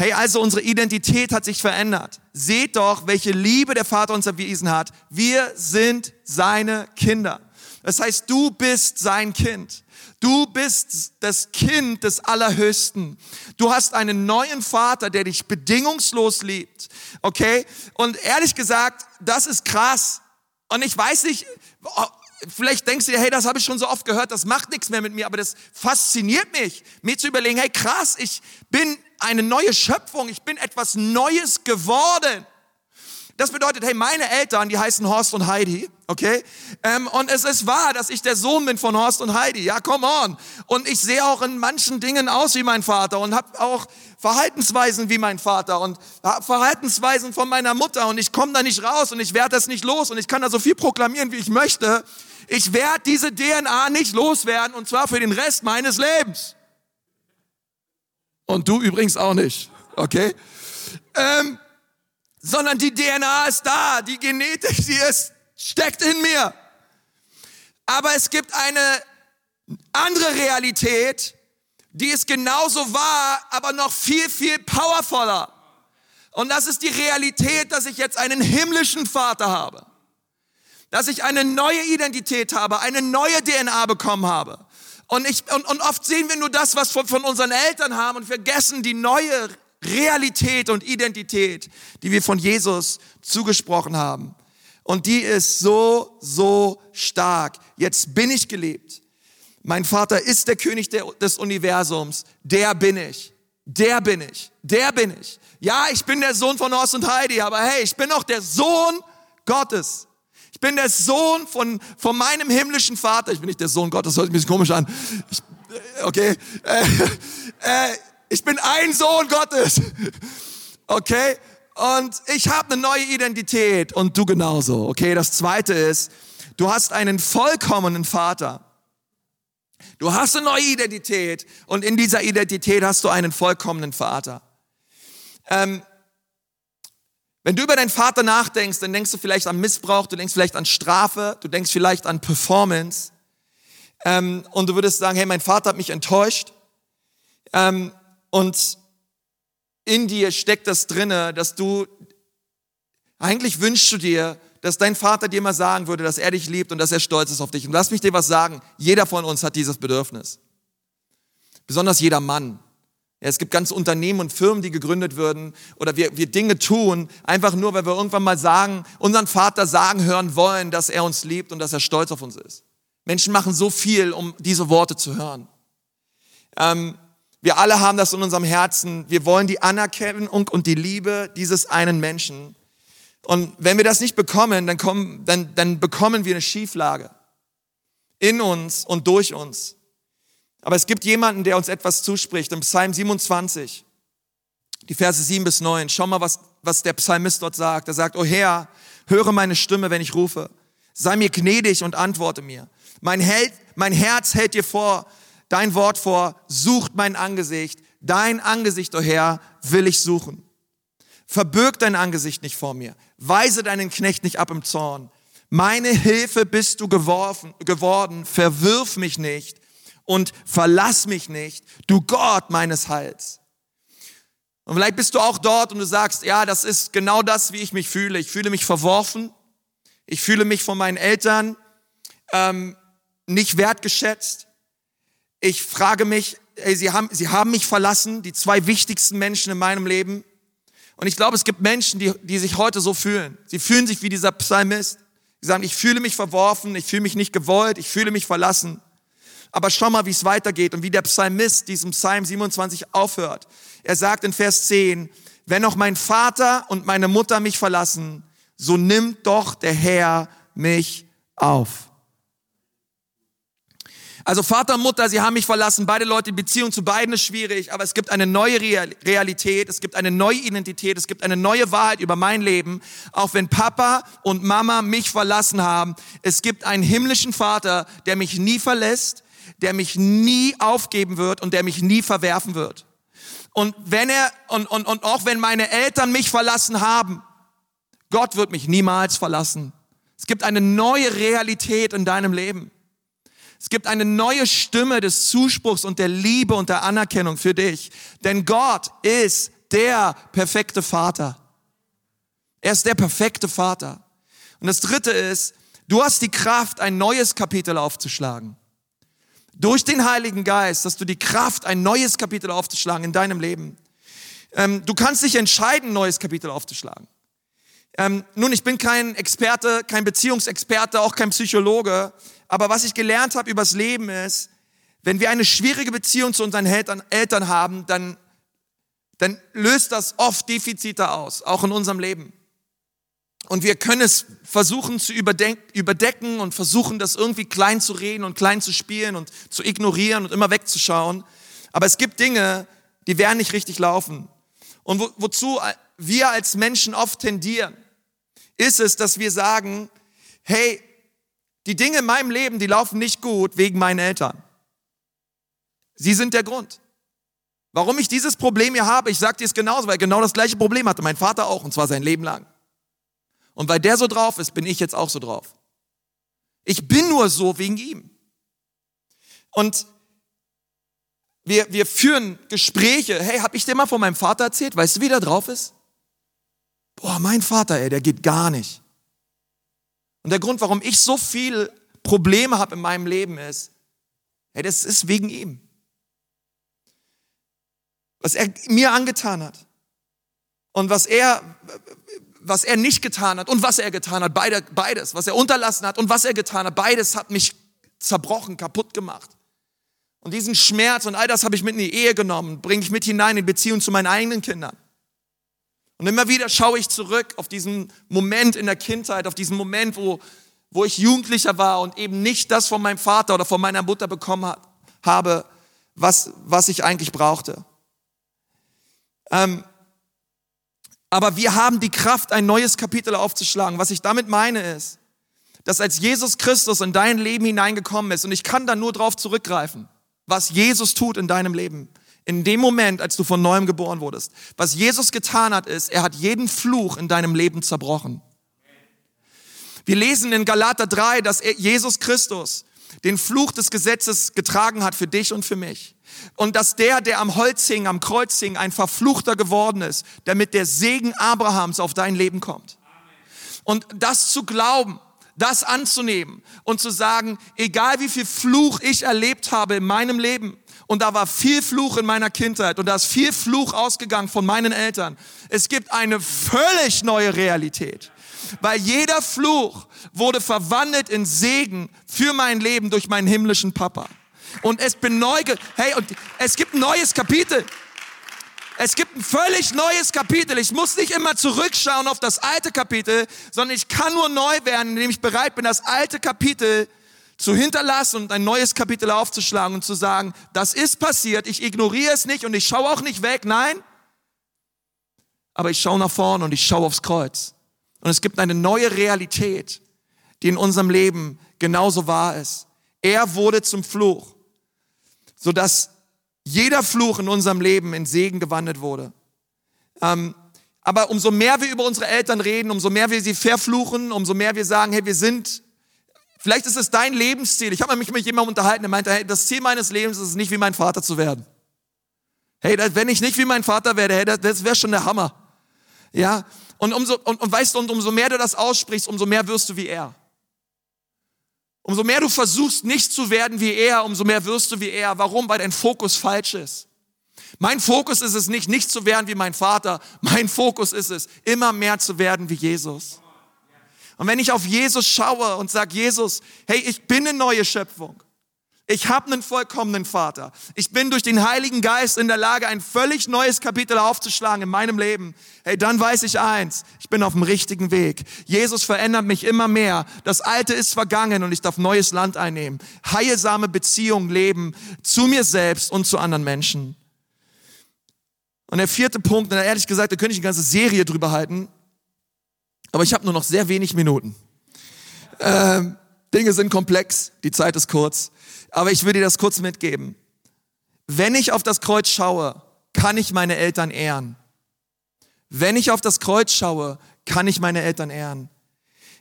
[SPEAKER 1] Hey, also unsere Identität hat sich verändert. Seht doch, welche Liebe der Vater uns erwiesen hat. Wir sind seine Kinder. Das heißt, du bist sein Kind. Du bist das Kind des Allerhöchsten. Du hast einen neuen Vater, der dich bedingungslos liebt. Okay? Und ehrlich gesagt, das ist krass. Und ich weiß nicht, vielleicht denkst du dir, hey, das habe ich schon so oft gehört, das macht nichts mehr mit mir, aber das fasziniert mich, mir zu überlegen, hey, krass, ich bin eine neue Schöpfung, ich bin etwas Neues geworden. Das bedeutet, hey, meine Eltern, die heißen Horst und Heidi, okay? Ähm, und es ist wahr, dass ich der Sohn bin von Horst und Heidi. Ja, come on. Und ich sehe auch in manchen Dingen aus wie mein Vater und habe auch Verhaltensweisen wie mein Vater und Verhaltensweisen von meiner Mutter und ich komme da nicht raus und ich werde das nicht los und ich kann da so viel proklamieren, wie ich möchte. Ich werde diese DNA nicht loswerden und zwar für den Rest meines Lebens. Und du übrigens auch nicht, okay? Ähm, sondern die DNA ist da, die Genetik, die ist, steckt in mir. Aber es gibt eine andere Realität, die ist genauso wahr, aber noch viel, viel powervoller. Und das ist die Realität, dass ich jetzt einen himmlischen Vater habe. Dass ich eine neue Identität habe, eine neue DNA bekommen habe. Und, ich, und, und oft sehen wir nur das, was wir von unseren Eltern haben und vergessen die neue Realität und Identität, die wir von Jesus zugesprochen haben. Und die ist so, so stark. Jetzt bin ich gelebt. Mein Vater ist der König des Universums. Der bin ich. Der bin ich. Der bin ich. Ja, ich bin der Sohn von Horst und Heidi, aber hey, ich bin auch der Sohn Gottes. Ich bin der Sohn von, von meinem himmlischen Vater. Ich bin nicht der Sohn Gottes, das hört sich ein bisschen komisch an. Ich, äh, okay. Äh, äh, ich bin ein Sohn Gottes. Okay? Und ich habe eine neue Identität und du genauso. Okay? Das zweite ist, du hast einen vollkommenen Vater. Du hast eine neue Identität und in dieser Identität hast du einen vollkommenen Vater. Ähm, wenn du über deinen Vater nachdenkst, dann denkst du vielleicht an Missbrauch, du denkst vielleicht an Strafe, du denkst vielleicht an Performance. Ähm, und du würdest sagen, hey, mein Vater hat mich enttäuscht. Ähm, und in dir steckt das drinne, dass du, eigentlich wünschst du dir, dass dein Vater dir mal sagen würde, dass er dich liebt und dass er stolz ist auf dich. Und lass mich dir was sagen, jeder von uns hat dieses Bedürfnis. Besonders jeder Mann. Ja, es gibt ganze Unternehmen und Firmen, die gegründet würden oder wir, wir Dinge tun, einfach nur, weil wir irgendwann mal sagen, unseren Vater sagen hören wollen, dass er uns liebt und dass er stolz auf uns ist. Menschen machen so viel, um diese Worte zu hören. Ähm, wir alle haben das in unserem Herzen. Wir wollen die Anerkennung und die Liebe dieses einen Menschen. Und wenn wir das nicht bekommen, dann, kommen, dann, dann bekommen wir eine Schieflage in uns und durch uns. Aber es gibt jemanden, der uns etwas zuspricht. Im Psalm 27, die Verse 7 bis 9. Schau mal, was, was der Psalmist dort sagt. Er sagt, O Herr, höre meine Stimme, wenn ich rufe. Sei mir gnädig und antworte mir. Mein, Held, mein Herz hält dir vor, dein Wort vor, sucht mein Angesicht. Dein Angesicht, o oh Herr, will ich suchen. Verbirg dein Angesicht nicht vor mir. Weise deinen Knecht nicht ab im Zorn. Meine Hilfe bist du geworfen, geworden. Verwirf mich nicht und verlass mich nicht, du Gott meines Heils. Und vielleicht bist du auch dort und du sagst, ja, das ist genau das, wie ich mich fühle. Ich fühle mich verworfen. Ich fühle mich von meinen Eltern ähm, nicht wertgeschätzt. Ich frage mich, ey, sie, haben, sie haben mich verlassen, die zwei wichtigsten Menschen in meinem Leben. Und ich glaube, es gibt Menschen, die, die sich heute so fühlen. Sie fühlen sich wie dieser Psalmist. Die sagen, ich fühle mich verworfen, ich fühle mich nicht gewollt, ich fühle mich verlassen. Aber schau mal, wie es weitergeht und wie der Psalmist diesem Psalm 27 aufhört. Er sagt in Vers 10, wenn auch mein Vater und meine Mutter mich verlassen, so nimmt doch der Herr mich auf. Also Vater und Mutter, sie haben mich verlassen. Beide Leute, die Beziehung zu beiden ist schwierig, aber es gibt eine neue Realität, es gibt eine neue Identität, es gibt eine neue Wahrheit über mein Leben. Auch wenn Papa und Mama mich verlassen haben, es gibt einen himmlischen Vater, der mich nie verlässt, der mich nie aufgeben wird und der mich nie verwerfen wird. Und wenn er, und, und, und auch wenn meine Eltern mich verlassen haben, Gott wird mich niemals verlassen. Es gibt eine neue Realität in deinem Leben. Es gibt eine neue Stimme des Zuspruchs und der Liebe und der Anerkennung für dich. Denn Gott ist der perfekte Vater. Er ist der perfekte Vater. Und das dritte ist, du hast die Kraft, ein neues Kapitel aufzuschlagen. Durch den Heiligen Geist hast du die Kraft, ein neues Kapitel aufzuschlagen in deinem Leben. Ähm, du kannst dich entscheiden, ein neues Kapitel aufzuschlagen. Ähm, nun, ich bin kein Experte, kein Beziehungsexperte, auch kein Psychologe. Aber was ich gelernt habe übers Leben ist, wenn wir eine schwierige Beziehung zu unseren Eltern, haben, dann, dann löst das oft Defizite aus, auch in unserem Leben. Und wir können es versuchen zu überdecken und versuchen, das irgendwie klein zu reden und klein zu spielen und zu ignorieren und immer wegzuschauen. Aber es gibt Dinge, die werden nicht richtig laufen. Und wo, wozu wir als Menschen oft tendieren, ist es, dass wir sagen, hey, die Dinge in meinem Leben, die laufen nicht gut wegen meinen Eltern. Sie sind der Grund. Warum ich dieses Problem hier habe, ich sage dir es genauso, weil genau das gleiche Problem hatte mein Vater auch, und zwar sein Leben lang. Und weil der so drauf ist, bin ich jetzt auch so drauf. Ich bin nur so wegen ihm. Und wir, wir führen Gespräche. Hey, hab ich dir mal von meinem Vater erzählt? Weißt du, wie der drauf ist? Boah, mein Vater, ey, der geht gar nicht. Und der Grund, warum ich so viel Probleme habe in meinem Leben ist, hey, das ist wegen ihm. Was er mir angetan hat. Und was er, was er nicht getan hat und was er getan hat, beide, beides. Was er unterlassen hat und was er getan hat, beides hat mich zerbrochen, kaputt gemacht. Und diesen Schmerz und all das habe ich mit in die Ehe genommen, bringe ich mit hinein in Beziehung zu meinen eigenen Kindern. Und immer wieder schaue ich zurück auf diesen Moment in der Kindheit, auf diesen Moment, wo, wo ich Jugendlicher war und eben nicht das von meinem Vater oder von meiner Mutter bekommen habe, was, was ich eigentlich brauchte. Ähm, aber wir haben die Kraft, ein neues Kapitel aufzuschlagen. Was ich damit meine ist, dass als Jesus Christus in dein Leben hineingekommen ist, und ich kann da nur drauf zurückgreifen, was Jesus tut in deinem Leben, in dem Moment, als du von neuem geboren wurdest. Was Jesus getan hat, ist, er hat jeden Fluch in deinem Leben zerbrochen. Wir lesen in Galater 3, dass Jesus Christus den Fluch des Gesetzes getragen hat für dich und für mich. Und dass der, der am Holz hing, am Kreuz hing, ein Verfluchter geworden ist, damit der Segen Abrahams auf dein Leben kommt. Und das zu glauben, das anzunehmen und zu sagen, egal wie viel Fluch ich erlebt habe in meinem Leben, und da war viel Fluch in meiner Kindheit und da ist viel Fluch ausgegangen von meinen Eltern. Es gibt eine völlig neue Realität. Weil jeder Fluch wurde verwandelt in Segen für mein Leben durch meinen himmlischen Papa. Und es bin neu, hey, und es gibt ein neues Kapitel. Es gibt ein völlig neues Kapitel. Ich muss nicht immer zurückschauen auf das alte Kapitel, sondern ich kann nur neu werden, indem ich bereit bin, das alte Kapitel zu hinterlassen und ein neues Kapitel aufzuschlagen und zu sagen, das ist passiert, ich ignoriere es nicht und ich schaue auch nicht weg, nein, aber ich schaue nach vorne und ich schaue aufs Kreuz. Und es gibt eine neue Realität, die in unserem Leben genauso wahr ist. Er wurde zum Fluch, sodass jeder Fluch in unserem Leben in Segen gewandelt wurde. Ähm, aber umso mehr wir über unsere Eltern reden, umso mehr wir sie verfluchen, umso mehr wir sagen, hey, wir sind Vielleicht ist es dein Lebensziel. Ich habe mich mit jemandem unterhalten, der meinte, hey, das Ziel meines Lebens ist es nicht, wie mein Vater zu werden. Hey, wenn ich nicht wie mein Vater werde, hey, das wäre schon der Hammer. Ja, und umso, und, und weißt du, und umso mehr du das aussprichst, umso mehr wirst du wie er. Umso mehr du versuchst, nicht zu werden wie er, umso mehr wirst du wie er. Warum? Weil dein Fokus falsch ist. Mein Fokus ist es nicht, nicht zu werden wie mein Vater. Mein Fokus ist es, immer mehr zu werden wie Jesus. Und wenn ich auf Jesus schaue und sage, Jesus, hey, ich bin eine neue Schöpfung. Ich habe einen vollkommenen Vater. Ich bin durch den Heiligen Geist in der Lage, ein völlig neues Kapitel aufzuschlagen in meinem Leben. Hey, dann weiß ich eins, ich bin auf dem richtigen Weg. Jesus verändert mich immer mehr. Das Alte ist vergangen und ich darf neues Land einnehmen. Heilsame Beziehungen leben zu mir selbst und zu anderen Menschen. Und der vierte Punkt, und ehrlich gesagt, da könnte ich eine ganze Serie drüber halten, aber ich habe nur noch sehr wenig Minuten. Ähm, Dinge sind komplex, die Zeit ist kurz. Aber ich will dir das kurz mitgeben. Wenn ich auf das Kreuz schaue, kann ich meine Eltern ehren. Wenn ich auf das Kreuz schaue, kann ich meine Eltern ehren.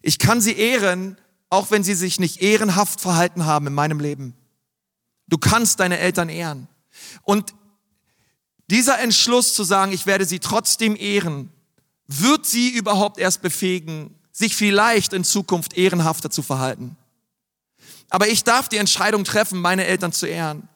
[SPEAKER 1] Ich kann sie ehren, auch wenn sie sich nicht ehrenhaft verhalten haben in meinem Leben. Du kannst deine Eltern ehren. Und dieser Entschluss zu sagen, ich werde sie trotzdem ehren, wird sie überhaupt erst befähigen, sich vielleicht in Zukunft ehrenhafter zu verhalten. Aber ich darf die Entscheidung treffen, meine Eltern zu ehren.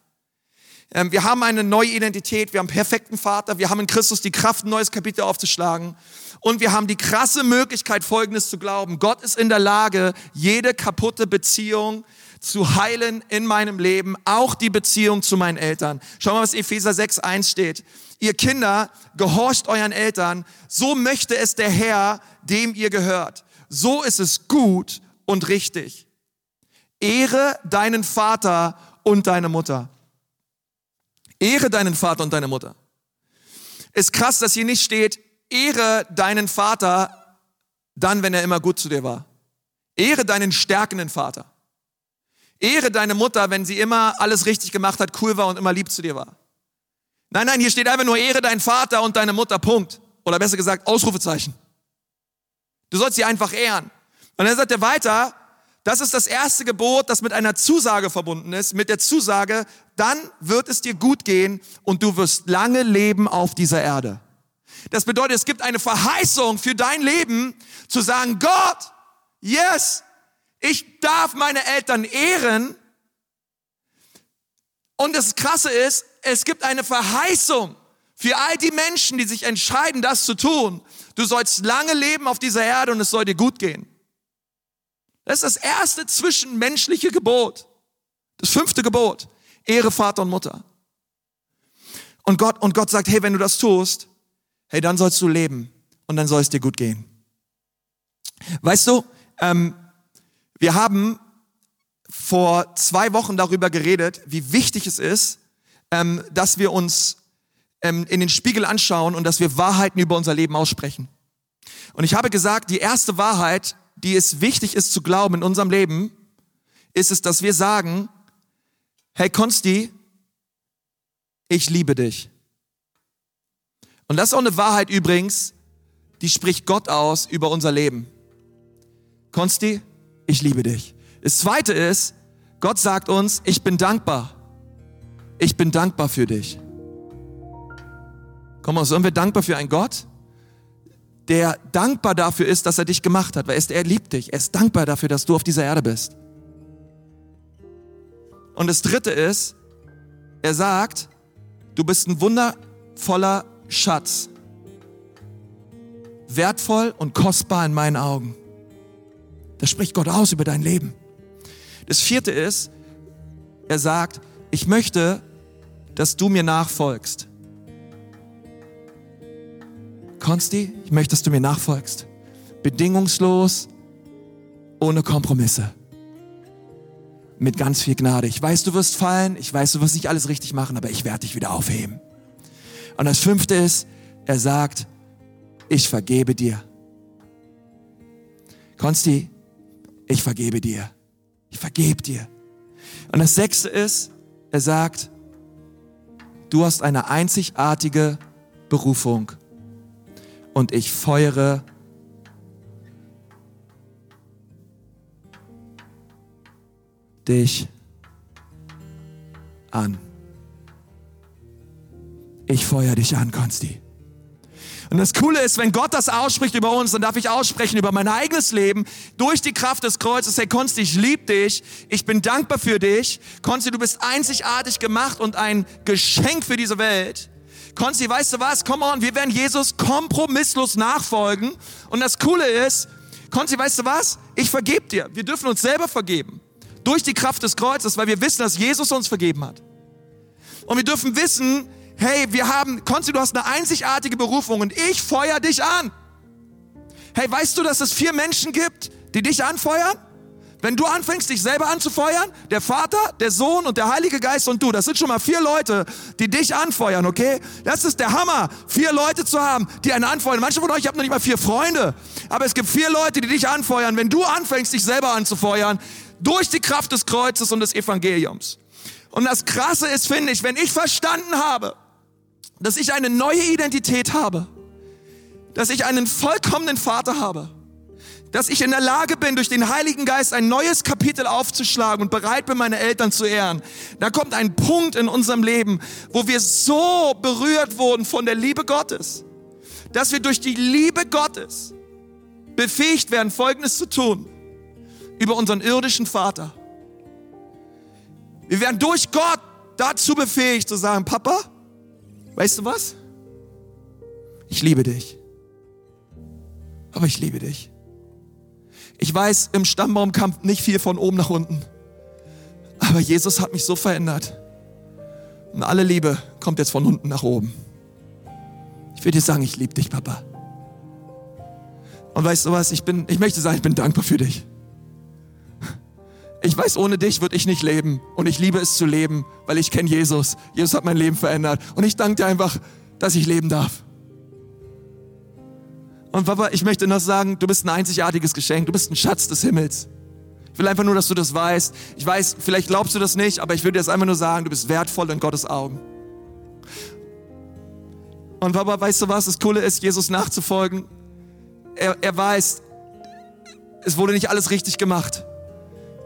[SPEAKER 1] Ähm, wir haben eine neue Identität, wir haben einen perfekten Vater, wir haben in Christus die Kraft, ein neues Kapitel aufzuschlagen. Und wir haben die krasse Möglichkeit, Folgendes zu glauben. Gott ist in der Lage, jede kaputte Beziehung zu heilen in meinem Leben, auch die Beziehung zu meinen Eltern. Schau mal, was Epheser 6, 1 steht. Ihr Kinder, gehorcht euren Eltern, so möchte es der Herr, dem ihr gehört. So ist es gut und richtig. Ehre deinen Vater und deine Mutter. Ehre deinen Vater und deine Mutter. Ist krass, dass hier nicht steht, ehre deinen Vater dann, wenn er immer gut zu dir war. Ehre deinen stärkenden Vater. Ehre deine Mutter, wenn sie immer alles richtig gemacht hat, cool war und immer lieb zu dir war. Nein, nein, hier steht einfach nur ehre deinen Vater und deine Mutter, Punkt. Oder besser gesagt, Ausrufezeichen. Du sollst sie einfach ehren. Und dann sagt er weiter, das ist das erste Gebot, das mit einer Zusage verbunden ist, mit der Zusage, dann wird es dir gut gehen und du wirst lange leben auf dieser Erde. Das bedeutet, es gibt eine Verheißung für dein Leben, zu sagen, Gott, yes, ich darf meine Eltern ehren. Und das Krasse ist, es gibt eine Verheißung für all die Menschen, die sich entscheiden, das zu tun. Du sollst lange leben auf dieser Erde und es soll dir gut gehen. Das ist das erste zwischenmenschliche Gebot. Das fünfte Gebot. Ehre Vater und Mutter. Und Gott, und Gott sagt, hey, wenn du das tust, hey, dann sollst du leben und dann soll es dir gut gehen. Weißt du, ähm, wir haben vor zwei Wochen darüber geredet, wie wichtig es ist, ähm, dass wir uns ähm, in den Spiegel anschauen und dass wir Wahrheiten über unser Leben aussprechen. Und ich habe gesagt, die erste Wahrheit die es wichtig ist zu glauben in unserem Leben, ist es, dass wir sagen, hey Konsti, ich liebe dich. Und das ist auch eine Wahrheit übrigens, die spricht Gott aus über unser Leben. Konsti, ich liebe dich. Das zweite ist, Gott sagt uns, ich bin dankbar. Ich bin dankbar für dich. Komm mal, sollen wir dankbar für einen Gott? der dankbar dafür ist, dass er dich gemacht hat, weil er, ist, er liebt dich. Er ist dankbar dafür, dass du auf dieser Erde bist. Und das dritte ist, er sagt, du bist ein wundervoller Schatz. Wertvoll und kostbar in meinen Augen. Das spricht Gott aus über dein Leben. Das vierte ist, er sagt, ich möchte, dass du mir nachfolgst. Konsti, ich möchte, dass du mir nachfolgst. Bedingungslos, ohne Kompromisse. Mit ganz viel Gnade. Ich weiß, du wirst fallen, ich weiß, du wirst nicht alles richtig machen, aber ich werde dich wieder aufheben. Und das fünfte ist, er sagt, ich vergebe dir. Konsti, ich vergebe dir. Ich vergebe dir. Und das sechste ist, er sagt, du hast eine einzigartige Berufung und ich feuere dich an. Ich feuere dich an, Konsti. Und das Coole ist, wenn Gott das ausspricht über uns, dann darf ich aussprechen über mein eigenes Leben durch die Kraft des Kreuzes. Hey, Konsti, ich liebe dich. Ich bin dankbar für dich. Konsti, du bist einzigartig gemacht und ein Geschenk für diese Welt. Konzi, weißt du was? Come on, wir werden Jesus kompromisslos nachfolgen. Und das Coole ist, Konzi, weißt du was? Ich vergebe dir. Wir dürfen uns selber vergeben. Durch die Kraft des Kreuzes, weil wir wissen, dass Jesus uns vergeben hat. Und wir dürfen wissen, hey, wir haben, Konzi, du hast eine einzigartige Berufung und ich feuer dich an. Hey, weißt du, dass es vier Menschen gibt, die dich anfeuern? Wenn du anfängst, dich selber anzufeuern, der Vater, der Sohn und der Heilige Geist und du, das sind schon mal vier Leute, die dich anfeuern, okay? Das ist der Hammer, vier Leute zu haben, die einen anfeuern. Manche von euch haben noch nicht mal vier Freunde, aber es gibt vier Leute, die dich anfeuern, wenn du anfängst, dich selber anzufeuern, durch die Kraft des Kreuzes und des Evangeliums. Und das Krasse ist, finde ich, wenn ich verstanden habe, dass ich eine neue Identität habe, dass ich einen vollkommenen Vater habe, dass ich in der Lage bin, durch den Heiligen Geist ein neues Kapitel aufzuschlagen und bereit bin, meine Eltern zu ehren. Da kommt ein Punkt in unserem Leben, wo wir so berührt wurden von der Liebe Gottes, dass wir durch die Liebe Gottes befähigt werden, Folgendes zu tun über unseren irdischen Vater. Wir werden durch Gott dazu befähigt zu sagen, Papa, weißt du was? Ich liebe dich. Aber ich liebe dich. Ich weiß, im Stammbaum kam nicht viel von oben nach unten. Aber Jesus hat mich so verändert. Und alle Liebe kommt jetzt von unten nach oben. Ich will dir sagen, ich liebe dich, Papa. Und weißt du was, ich bin, ich möchte sagen, ich bin dankbar für dich. Ich weiß, ohne dich würde ich nicht leben. Und ich liebe es zu leben, weil ich kenne Jesus. Jesus hat mein Leben verändert. Und ich danke dir einfach, dass ich leben darf. Und Papa, ich möchte noch sagen, du bist ein einzigartiges Geschenk, du bist ein Schatz des Himmels. Ich will einfach nur, dass du das weißt. Ich weiß, vielleicht glaubst du das nicht, aber ich will dir das einfach nur sagen, du bist wertvoll in Gottes Augen. Und Papa, weißt du was, das Coole ist, Jesus nachzufolgen. Er, er weiß, es wurde nicht alles richtig gemacht.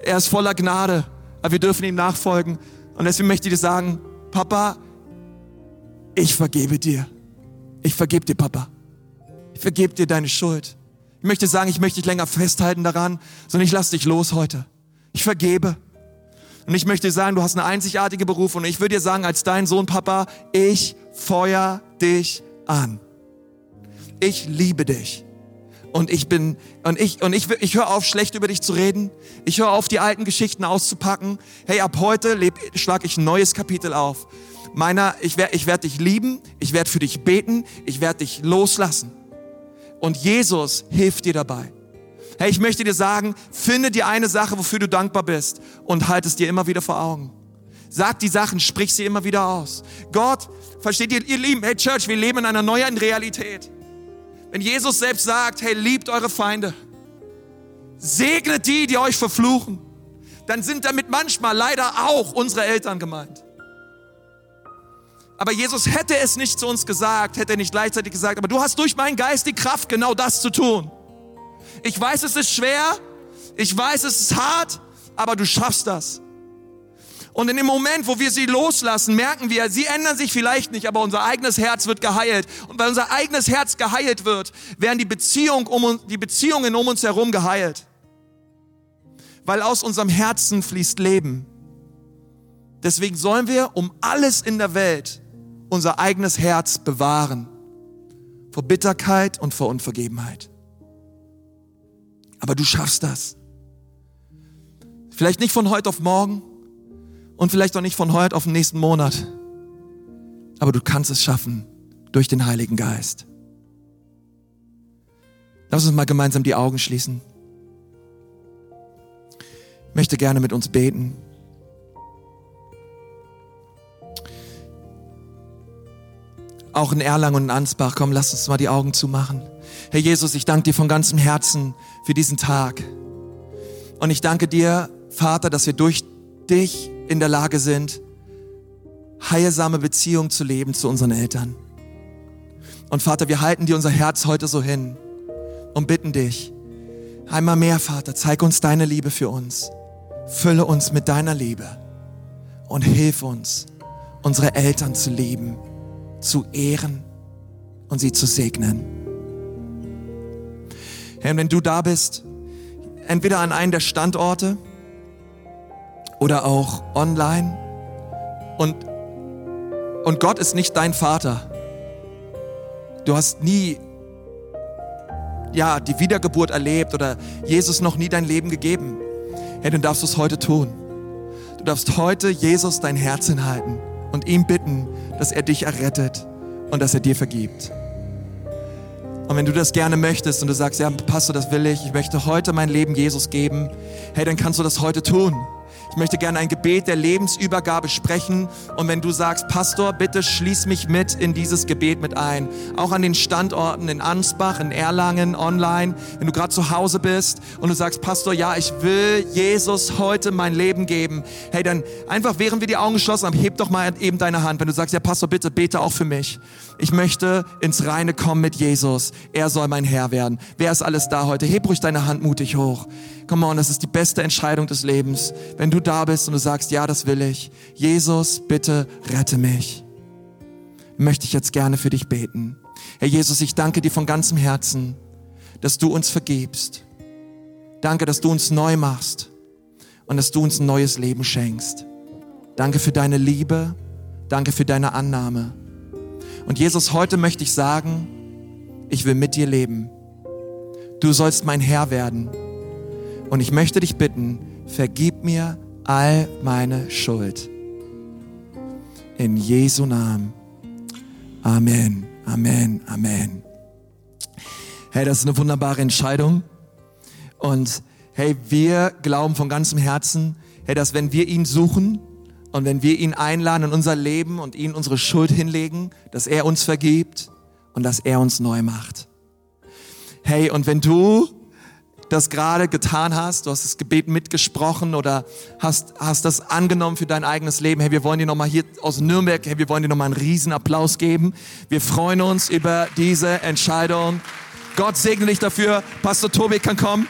[SPEAKER 1] Er ist voller Gnade, aber wir dürfen ihm nachfolgen. Und deswegen möchte ich dir sagen, Papa, ich vergebe dir. Ich vergebe dir, Papa. Ich vergebe dir deine Schuld. Ich möchte sagen, ich möchte dich länger festhalten daran, sondern ich lasse dich los heute. Ich vergebe. Und ich möchte sagen, du hast eine einzigartige Berufung. Und ich würde dir sagen, als dein Sohn, Papa, ich feuer dich an. Ich liebe dich. Und ich bin, und ich, und ich, ich höre auf, schlecht über dich zu reden. Ich höre auf, die alten Geschichten auszupacken. Hey, ab heute schlage ich ein neues Kapitel auf. Meiner, ich werde ich werd dich lieben, ich werde für dich beten, ich werde dich loslassen. Und Jesus hilft dir dabei. Hey, ich möchte dir sagen, finde dir eine Sache, wofür du dankbar bist und halt es dir immer wieder vor Augen. Sag die Sachen, sprich sie immer wieder aus. Gott, versteht ihr, ihr Lieben, hey Church, wir leben in einer neuen Realität. Wenn Jesus selbst sagt, hey, liebt eure Feinde, segnet die, die euch verfluchen, dann sind damit manchmal leider auch unsere Eltern gemeint. Aber Jesus hätte es nicht zu uns gesagt, hätte er nicht gleichzeitig gesagt, aber du hast durch meinen Geist die Kraft, genau das zu tun. Ich weiß, es ist schwer, ich weiß, es ist hart, aber du schaffst das. Und in dem Moment, wo wir sie loslassen, merken wir, sie ändern sich vielleicht nicht, aber unser eigenes Herz wird geheilt. Und weil unser eigenes Herz geheilt wird, werden die, Beziehung um, die Beziehungen um uns herum geheilt. Weil aus unserem Herzen fließt Leben. Deswegen sollen wir um alles in der Welt unser eigenes Herz bewahren vor Bitterkeit und vor Unvergebenheit. Aber du schaffst das. Vielleicht nicht von heute auf morgen und vielleicht auch nicht von heute auf den nächsten Monat. Aber du kannst es schaffen durch den Heiligen Geist. Lass uns mal gemeinsam die Augen schließen. Ich möchte gerne mit uns beten. auch in Erlangen und in Ansbach. Komm, lass uns mal die Augen zumachen. Herr Jesus, ich danke dir von ganzem Herzen für diesen Tag. Und ich danke dir, Vater, dass wir durch dich in der Lage sind, heilsame Beziehungen zu leben zu unseren Eltern. Und Vater, wir halten dir unser Herz heute so hin und bitten dich, einmal mehr, Vater, zeig uns deine Liebe für uns. Fülle uns mit deiner Liebe und hilf uns, unsere Eltern zu lieben zu ehren und sie zu segnen. Herr, wenn du da bist, entweder an einem der Standorte oder auch online und, und Gott ist nicht dein Vater. Du hast nie ja, die Wiedergeburt erlebt oder Jesus noch nie dein Leben gegeben, hey, dann darfst du es heute tun. Du darfst heute Jesus dein Herz hinhalten und ihm bitten, dass er dich errettet und dass er dir vergibt. Und wenn du das gerne möchtest und du sagst, ja, Pastor, das will ich, ich möchte heute mein Leben Jesus geben, hey, dann kannst du das heute tun. Ich möchte gerne ein Gebet der Lebensübergabe sprechen. Und wenn du sagst, Pastor, bitte schließ mich mit in dieses Gebet mit ein. Auch an den Standorten in Ansbach, in Erlangen, online. Wenn du gerade zu Hause bist und du sagst, Pastor, ja, ich will Jesus heute mein Leben geben. Hey, dann einfach, während wir die Augen geschlossen haben, heb doch mal eben deine Hand. Wenn du sagst, ja, Pastor, bitte bete auch für mich. Ich möchte ins Reine kommen mit Jesus. Er soll mein Herr werden. Wer ist alles da heute? Heb ruhig deine Hand mutig hoch. Come on, das ist die beste Entscheidung des Lebens. Wenn du da bist und du sagst, ja, das will ich. Jesus, bitte rette mich. Möchte ich jetzt gerne für dich beten. Herr Jesus, ich danke dir von ganzem Herzen, dass du uns vergibst. Danke, dass du uns neu machst und dass du uns ein neues Leben schenkst. Danke für deine Liebe. Danke für deine Annahme. Und Jesus, heute möchte ich sagen, ich will mit dir leben. Du sollst mein Herr werden. Und ich möchte dich bitten, vergib mir all meine Schuld. In Jesu Namen. Amen, Amen, Amen. Hey, das ist eine wunderbare Entscheidung. Und hey, wir glauben von ganzem Herzen, hey, dass wenn wir ihn suchen und wenn wir ihn einladen in unser Leben und ihn unsere Schuld hinlegen, dass er uns vergibt und dass er uns neu macht. Hey, und wenn du das gerade getan hast, du hast das Gebet mitgesprochen oder hast, hast das angenommen für dein eigenes Leben. Hey, wir wollen dir nochmal hier aus Nürnberg, hey, wir wollen dir nochmal einen riesen Applaus geben. Wir freuen uns über diese Entscheidung. Gott segne dich dafür. Pastor Tobi kann kommen.